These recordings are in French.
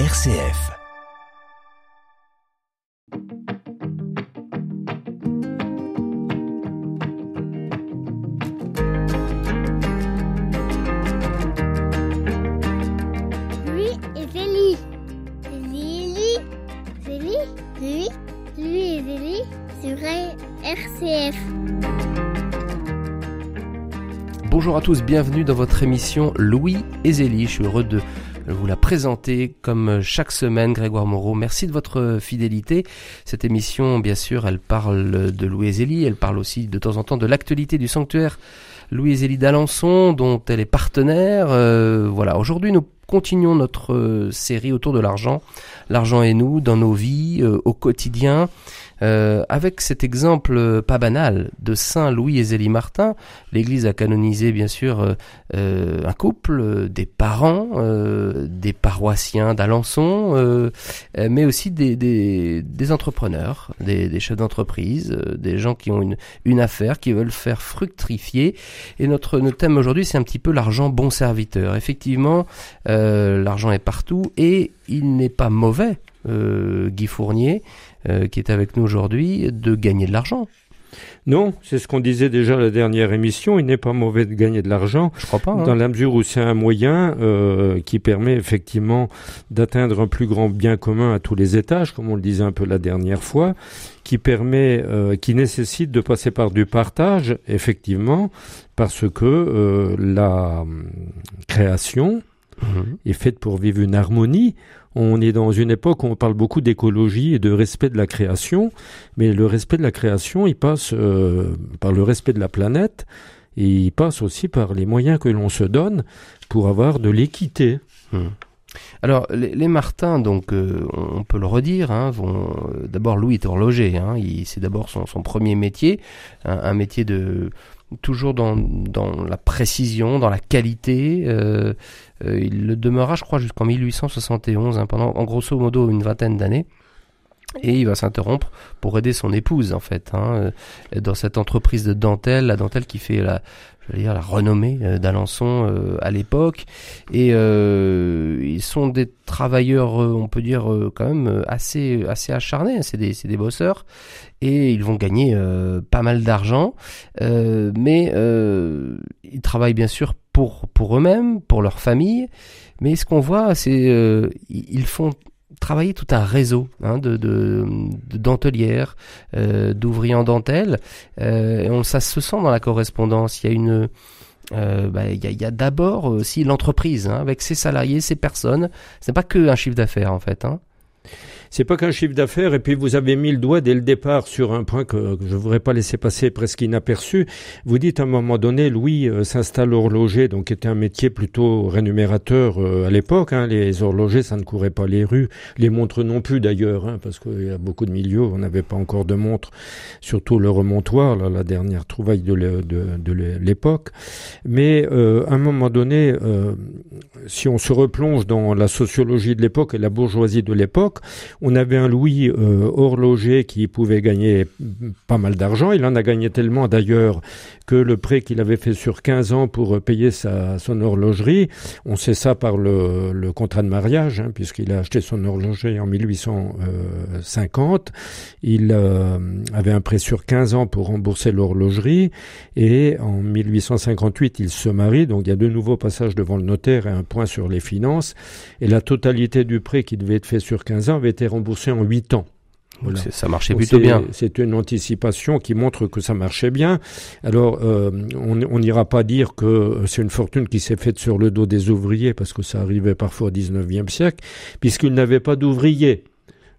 RCF. Lui et Zélie. Zélie. Zélie. Lui. Lui et Zélie sur RCF. Bonjour à tous, bienvenue dans votre émission Louis et Zélie. Je suis heureux de vous la présenter comme chaque semaine, Grégoire Moreau. Merci de votre fidélité. Cette émission, bien sûr, elle parle de Louis Zélie, elle parle aussi de temps en temps de l'actualité du sanctuaire Louis et Zélie d'Alençon, dont elle est partenaire. Euh, voilà, aujourd'hui nous continuons notre euh, série autour de l'argent, l'argent et nous, dans nos vies, euh, au quotidien. Euh, avec cet exemple euh, pas banal de Saint Louis et Zélie Martin, l'Église a canonisé bien sûr euh, euh, un couple, euh, des parents, euh, des paroissiens d'Alençon, mais aussi des, des, des entrepreneurs, des, des chefs d'entreprise, des gens qui ont une, une affaire, qui veulent faire fructifier. Et notre, notre thème aujourd'hui, c'est un petit peu l'argent bon serviteur. Effectivement, l'argent est partout et il n'est pas mauvais, euh, Guy Fournier, euh, qui est avec nous aujourd'hui, de gagner de l'argent. Non, c'est ce qu'on disait déjà la dernière émission. Il n'est pas mauvais de gagner de l'argent, Je crois pas. hein. dans la mesure où c'est un moyen euh, qui permet effectivement d'atteindre un plus grand bien commun à tous les étages, comme on le disait un peu la dernière fois, qui permet, euh, qui nécessite de passer par du partage, effectivement, parce que euh, la hum, création Mhm. est faite pour vivre une harmonie. On est dans une époque où on parle beaucoup d'écologie et de respect de la création, mais le respect de la création, il passe euh, par le respect de la planète et il passe aussi par les moyens que l'on se donne pour avoir de l'équité. Hmm. Alors, les, les Martins, donc, euh, on peut le redire, hein, vont. euh, D'abord, Louis est horloger. Hein, c'est d'abord son, premier métier, un, métier de toujours dans, la précision, dans la qualité. Euh, il le demeura, je crois, jusqu'en 1871, hein, pendant, en grosso modo, une vingtaine d'années. Et il va s'interrompre pour aider son épouse, en fait, hein, euh, dans cette entreprise de dentelle, la dentelle qui fait la, je veux dire, la renommée euh, d'Alençon à l'époque. Et ils sont des travailleurs, on peut dire, quand même assez, assez acharnés. hein. C'est des, des bosseurs. Et ils vont gagner pas mal d'argent. Mais ils travaillent bien sûr pour, pour eux-mêmes, pour leur famille. Mais ce qu'on voit, c'est euh, ils font travailler tout un réseau hein, de, de, de dentelières, euh, d'ouvriers en dentelle. Euh, et on, ça se sent dans la correspondance. Il y a une euh, bah, il y a d'abord aussi l'entreprise hein, avec ses salariés, ses personnes. Ce n'est pas que un chiffre d'affaires en fait. Hein. C'est pas qu'un chiffre d'affaires, et puis vous avez mis le doigt dès le départ sur un point que, je voudrais pas laisser passer presque inaperçu. Vous dites à un moment donné, Louis euh, s'installe horloger, donc était un métier plutôt rémunérateur euh, à l'époque. hein. Les horlogers, ça ne courait pas les rues, les montres non plus d'ailleurs, hein, parce qu'il y a beaucoup de milieux, on n'avait pas encore de montres, surtout le remontoir, là, la dernière trouvaille de l'époque. Mais euh, à un moment donné, euh, si on se replonge dans la sociologie de l'époque et la bourgeoisie de l'époque, on avait un Louis euh, horloger qui pouvait gagner pas mal d'argent. Il en a gagné tellement d'ailleurs que le prêt qu'il avait fait sur 15 ans pour euh, payer sa, son horlogerie, on sait ça par le, contrat de mariage, hein, puisqu'il a acheté son horloger en 1850. Il euh, avait un prêt sur 15 ans pour rembourser l'horlogerie et en 1858 il se marie. Donc il y a de nouveaux passages devant le notaire et un point sur les finances. Et la totalité du prêt qui devait être fait sur 15 ans avait été remboursé en 8 ans. Voilà. ça marchait plutôt bien. C'est une anticipation qui montre que ça marchait bien. Alors, euh, on n'ira pas dire que c'est une fortune qui s'est faite sur le dos des ouvriers, parce que ça arrivait parfois au 19e siècle, puisqu'il n'avait pas d'ouvriers.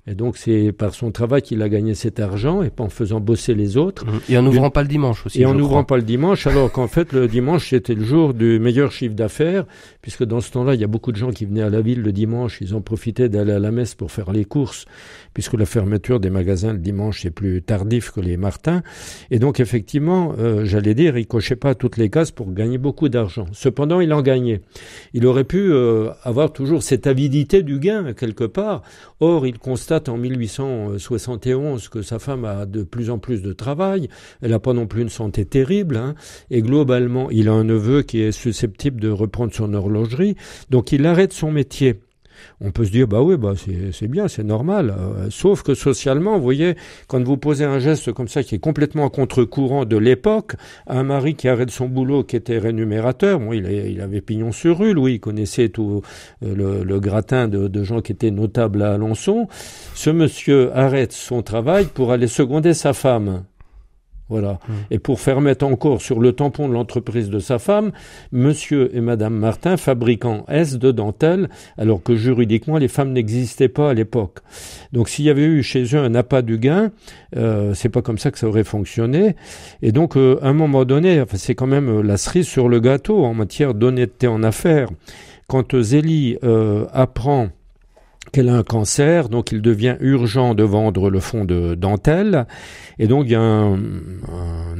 Et donc, c'est par son travail qu'il a gagné cet argent, et pas en faisant bosser les autres. Mhm. Et en n'ouvrant pas le dimanche aussi. Et en n'ouvrant pas le dimanche, alors qu'en fait, le dimanche, c'était le jour du meilleur chiffre d'affaires, puisque dans ce temps-là, il y a beaucoup de gens qui venaient à la ville le dimanche, ils en profitaient d'aller à la messe pour faire les courses, puisque la fermeture des magasins le dimanche, c'est plus tardif que les martins. Et donc, effectivement, euh, j'allais dire, il cochait pas toutes les cases pour gagner beaucoup d'argent. Cependant, il en gagnait. Il aurait pu euh, avoir toujours cette avidité du gain, quelque part. Or, il constate en 1871 que sa femme a de plus en plus de travail. Elle n'a pas non plus une santé terrible. hein. Et globalement, il a un neveu qui est susceptible de reprendre son horlogerie. Donc, il arrête son métier. On peut se dire, bah oui, bah c'est bien, c'est normal. Euh, sauf que socialement, vous voyez, quand vous posez un geste comme ça qui est complètement à contre-courant de l'époque, un mari qui arrête son boulot, qui était rémunérateur, bon, il, avait pignon sur rue, lui, il connaissait tout euh, le, gratin de, gens qui étaient notables à Alençon. Ce monsieur arrête son travail pour aller seconder sa femme. Voilà. Mmh. Et pour faire mettre encore sur le tampon de l'entreprise de sa femme, monsieur et madame Martin fabriquant S de dentelle, alors que juridiquement les femmes n'existaient pas à l'époque. Donc s'il y avait eu chez eux un appât du gain, euh, c'est pas comme ça que ça aurait fonctionné. Et donc euh, à un moment donné, enfin, c'est quand même la cerise sur le gâteau en matière d'honnêteté en affaires. Quand Zélie euh, apprend qu'elle a un cancer, donc il devient urgent de vendre le fond de dentelle. Et donc il y a un,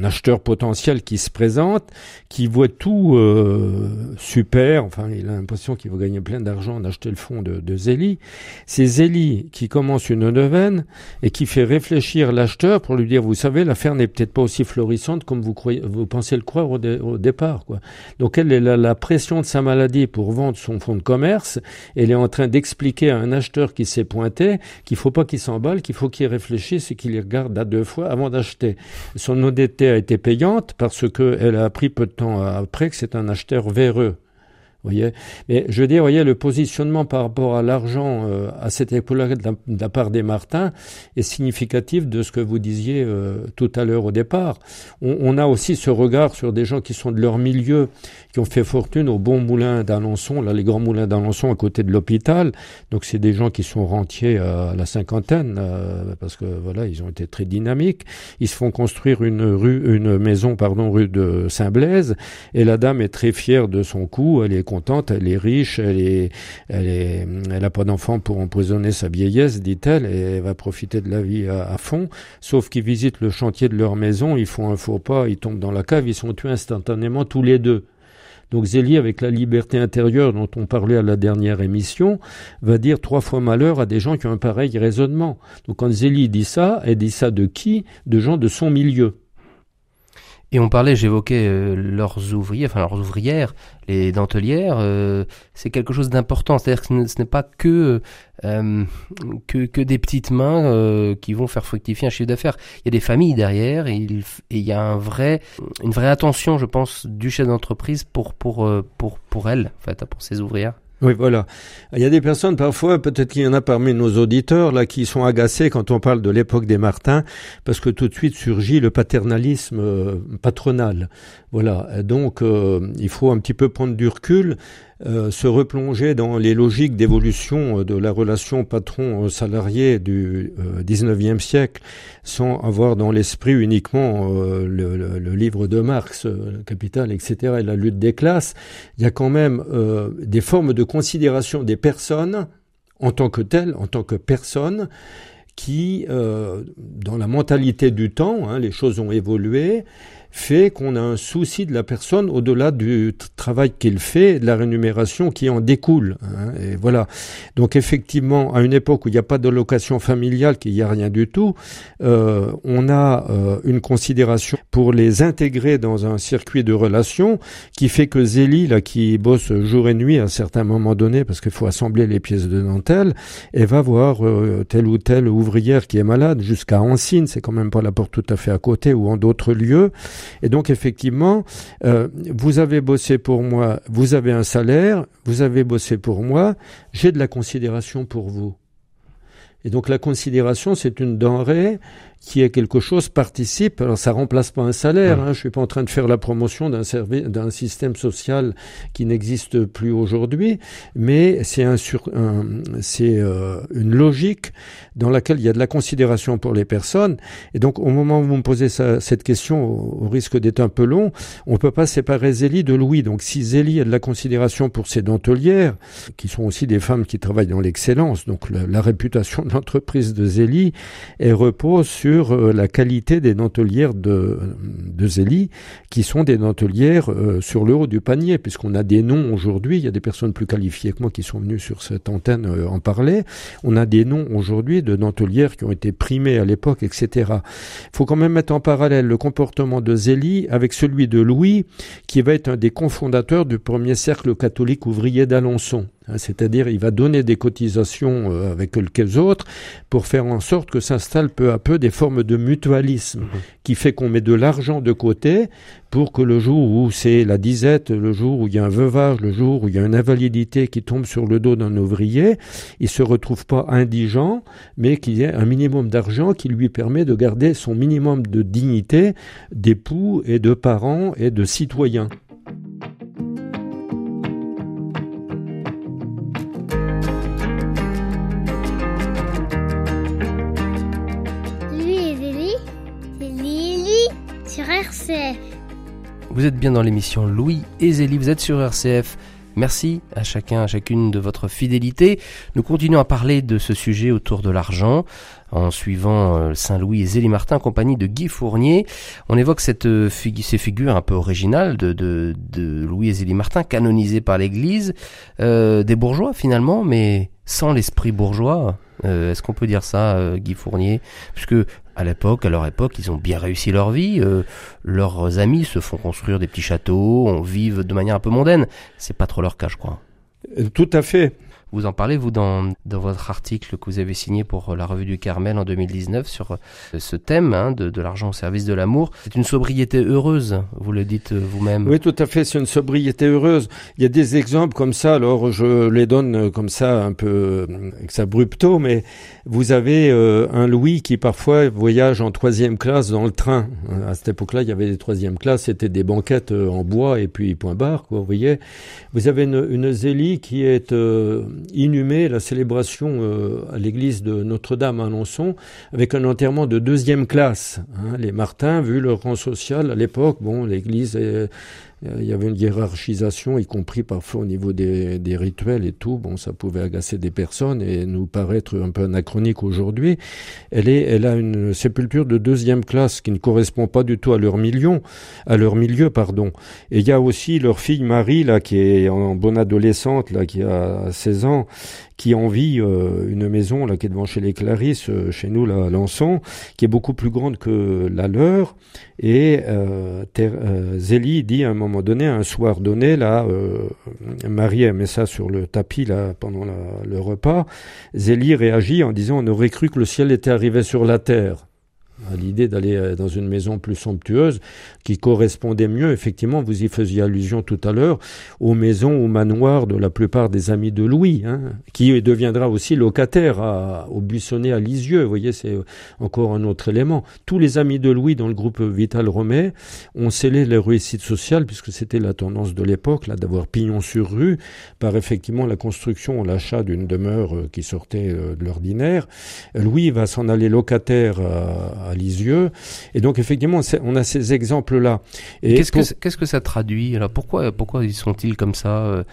acheteur potentiel qui se présente, qui voit tout euh, super, enfin il a l'impression qu'il va gagner plein d'argent en acheter le fond de, de Zélie. C'est Zélie qui commence une neuvaine et qui fait réfléchir l'acheteur pour lui dire, vous savez, l'affaire n'est peut-être pas aussi florissante comme vous, croyez, vous pensez le croire au, départ. Quoi. Donc elle, elle a la pression de sa maladie pour vendre son fonds de commerce, elle est en train d'expliquer à un acheteur qui s'est pointé qu'il faut pas qu'il s'emballe, qu'il faut qu'il réfléchisse et qu'il regarde à deux fois avant d'acheter. Son honnêteté a été payante parce qu'elle a appris peu de temps après que c'est un acheteur véreux voyez Mais je veux dire, voyez, le positionnement par rapport à l'argent euh, à cette époque-là de, la part des Martins est significatif de ce que vous disiez euh, tout à l'heure au départ. On, on, a aussi ce regard sur des gens qui sont de leur milieu, qui ont fait fortune au bon moulin d'Alençon, là les grands moulins d'Alençon à côté de l'hôpital. Donc c'est des gens qui sont rentiers à la cinquantaine euh, parce que voilà, ils ont été très dynamiques. Ils se font construire une rue, une maison, pardon, rue de Saint-Blaise, et la dame est très fière de son coup. Elle est elle est riche, elle est, elle pas d'enfant pour empoisonner sa vieillesse, dit-elle, et elle va profiter de la vie à, fond. Sauf qu'ils visitent le chantier de leur maison, ils font un faux pas, ils tombent dans la cave, ils sont tués instantanément tous les deux. Donc Zélie, avec la liberté intérieure dont on parlait à la dernière émission, va dire trois fois malheur à des gens qui ont un pareil raisonnement. Donc quand Zélie dit ça, elle dit ça de qui? De gens de son milieu. Et on parlait, j'évoquais euh, leurs ouvriers, enfin leurs ouvrières, les dentelières, euh, c'est quelque chose d'important. C'est-à-dire que ce n'est pas que, euh, que, que des petites mains qui vont faire fructifier un chiffre d'affaires. Il y a des familles derrière et il, et il y a un vrai, une vraie attention, je pense, du chef d'entreprise pour, pour, pour, pour elle, en fait, pour ses ouvrières. Oui, voilà. Il y a des personnes, parfois, peut-être qu'il y en a parmi nos auditeurs, là, qui sont agacés quand on parle de l'époque des Martins, parce que tout de suite surgit le paternalisme euh, patronal. Voilà. Donc, euh, il faut un petit peu prendre du recul euh, se replonger dans les logiques d'évolution euh, de la relation patron-salarié du XIXe siècle sans avoir dans l'esprit uniquement le, livre de Marx, le Capital, etc., et la lutte des classes. Il y a quand même des formes de considération des personnes en tant que telles, en tant que personnes, qui, dans la mentalité du temps, hein, les choses ont évolué, fait qu'on a un souci de la personne au-delà du travail qu'il fait, de la rémunération qui en découle. Hein, et voilà. Donc effectivement, à une époque où il n'y a pas de location familiale, qu'il n'y a rien du tout, euh, on a euh, une considération pour les intégrer dans un circuit de relations qui fait que Zélie, là, qui bosse jour et nuit à un certain moment donné, parce qu'il faut assembler les pièces de dentelle, elle va voir euh, telle ou telle qui est malade jusqu'à Ancine, c'est quand même pas la porte tout à fait à côté, ou en d'autres lieux. Et donc effectivement, euh, vous avez bossé pour moi, vous avez un salaire, vous avez bossé pour moi, j'ai de la considération pour vous. Et donc la considération, c'est une denrée qui est quelque chose participe. Alors ça remplace pas un salaire. Hein, je suis pas en train de faire la promotion d'un d'un système social qui n'existe plus aujourd'hui, mais c'est un, un c'est euh, une logique dans laquelle il y a de la considération pour les personnes. Et donc au moment où vous me posez cette question, au, risque d'être un peu long, on peut pas séparer Zélie de Louis. Donc si Zélie a de la considération pour ses dentelières, qui sont aussi des femmes qui travaillent dans l'excellence, donc la, la réputation de l'entreprise de Zélie, elle repose sur euh, la qualité des dentelières de, Zélie, qui sont des dentelières euh, sur le haut du panier, puisqu'on a des noms aujourd'hui, il y a des personnes plus qualifiées que moi qui sont venues sur cette antenne euh, en parler, on a des noms aujourd'hui de dentelières qui ont été primées à l'époque, etc. Il faut quand même mettre en parallèle le comportement de Zélie avec celui de Louis, qui va être un des cofondateurs du premier cercle catholique ouvrier d'Alençon. Hein, c'est-à-dire, il va donner des cotisations euh, avec quelques autres pour faire en sorte que s'installent peu à peu des formes de mutualisme mhm. qui fait qu'on met de l'argent de côté pour que le jour où c'est la disette, le jour où il y a un veuvage, le jour où il y a une invalidité qui tombe sur le dos d'un ouvrier, il se retrouve pas indigent, mais qu'il y ait un minimum d'argent qui lui permet de garder son minimum de dignité d'époux et de parents et de citoyens. Vous êtes bien dans l'émission Louis et Zélie, vous êtes sur RCF. Merci à chacun, à chacune de votre fidélité. Nous continuons à parler de ce sujet autour de l'argent en suivant euh, Saint-Louis et Zélie Martin compagnie de Guy Fournier. On évoque cette, euh, ces figures un peu originales de Louis et Zélie Martin canonisées par l'Église, euh, des bourgeois finalement, mais sans l'esprit bourgeois. Est-ce qu'on peut dire ça, Guy Fournier? Puisque à l'époque, à leur époque, ils ont bien réussi leur vie. Euh, leurs amis se font construire des petits châteaux, on vivent de manière un peu mondaine. C'est pas trop leur cas, je crois. Euh, tout à fait. Vous en parlez, vous, dans, dans votre article que vous avez signé pour la revue du Carmel en 2019 sur euh, ce thème hein, de, de l'argent au service de l'amour. C'est une sobriété heureuse, vous le dites euh, vous-même. Oui, tout à fait, c'est une sobriété heureuse. Il y a des exemples comme ça, alors je les donne euh, comme ça, un peu ex abrupto, mais vous avez un Louis qui parfois voyage en troisième classe dans le train. À cette époque-là, il y avait des troisième classes, c'était des banquettes en bois et puis point barre, quoi, vous voyez. Vous avez une, une Zélie qui est inhumé la célébration euh, à l'église de Notre-Dame à Alençon avec un enterrement de deuxième classe. Hein. Les Martins, vu leur rang social à l'époque, bon, l'église euh, il y avait une hiérarchisation, y compris parfois au niveau des, des, rituels et tout. Bon, ça pouvait agacer des personnes et nous paraître un peu anachronique aujourd'hui. Elle est, elle a une sépulture de deuxième classe qui ne correspond pas du tout à leur million, à leur milieu, pardon. Et il y a aussi leur fille Marie, là, qui est en bonne adolescente, là, qui a 16 ans, qui envie euh, une maison, là, qui est devant chez les Clarisses, euh, chez nous, là, à Lançon, qui est beaucoup plus grande que la leur. Et euh, Zélie dit à un moment donné, un soir donné, là, euh, Marie met ça sur le tapis pendant le repas. Zélie réagit en disant on aurait cru que le ciel était arrivé sur la terre à l'idée d'aller euh, dans une maison plus somptueuse qui correspondait mieux, effectivement, vous y faisiez allusion tout à l'heure, aux maisons, aux manoirs de la plupart des amis de Louis, hein, qui deviendra aussi locataire à, au Buissonnet à Lisieux. Vous voyez, c'est encore un autre élément. Tous les amis de Louis dans le groupe Vital Romé ont scellé leur réussite sociale, puisque c'était la tendance de l'époque, là, d'avoir pignon sur rue, par effectivement la construction, l'achat d'une demeure euh, qui sortait euh, de l'ordinaire. Louis va s'en aller locataire à à Lisieux. Et donc effectivement, on a ces exemples-là. Qu'est-ce que qu'est-ce que ça traduit? Alors pourquoi pourquoi ils sont-ils comme ça euh,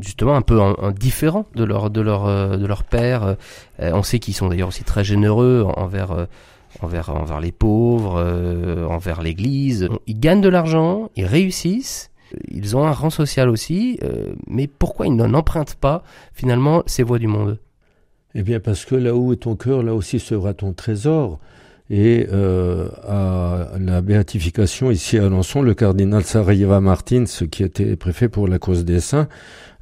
justement un peu différents de leur de leur euh, de leur père? Euh, On sait qu'ils sont d'ailleurs aussi très généreux envers envers envers les pauvres, envers l'Église. Ils gagnent de l'argent, ils réussissent. Ils ont un rang social aussi, mais pourquoi ils n'empruntent pas finalement ces voies du monde? Eh bien parce que là où est ton cœur, là aussi sera ton trésor. Et euh, à la béatification ici à Alençon, le cardinal Sarajevo Martins, qui était préfet pour la cause des saints,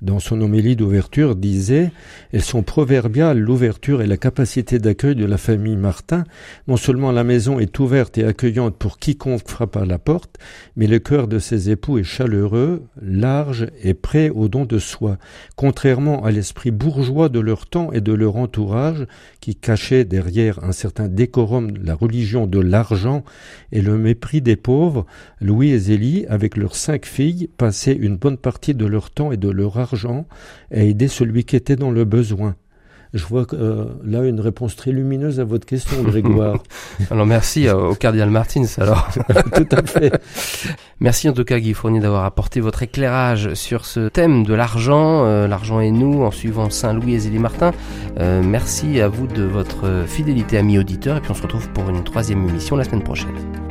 dans son homélie d'ouverture, disait Elles sont proverbiales, l'ouverture et la capacité d'accueil de la famille Martin. Non seulement la maison est ouverte et accueillante pour quiconque frappe à la porte, mais le cœur de ses époux est chaleureux, large et prêt au don de soi, contrairement à l'esprit bourgeois de leur temps et de leur entourage, qui cachait derrière un certain décorum la religion de l'argent et le mépris des pauvres. Louis et Zélie, avec leurs cinq filles, passaient une bonne partie de leur temps et de leur argent et aider celui qui était dans le besoin. Je vois euh, là une réponse très lumineuse à votre question, Grégoire. alors merci euh, au cardinal Martins. Alors tout à fait. Merci en tout cas Guy Fournier d'avoir apporté votre éclairage sur ce thème de l'argent, euh, l'argent et nous, en suivant Saint Louis et Zélie Martin. merci à vous de votre fidélité, amis auditeurs, et puis on se retrouve pour une troisième émission la semaine prochaine.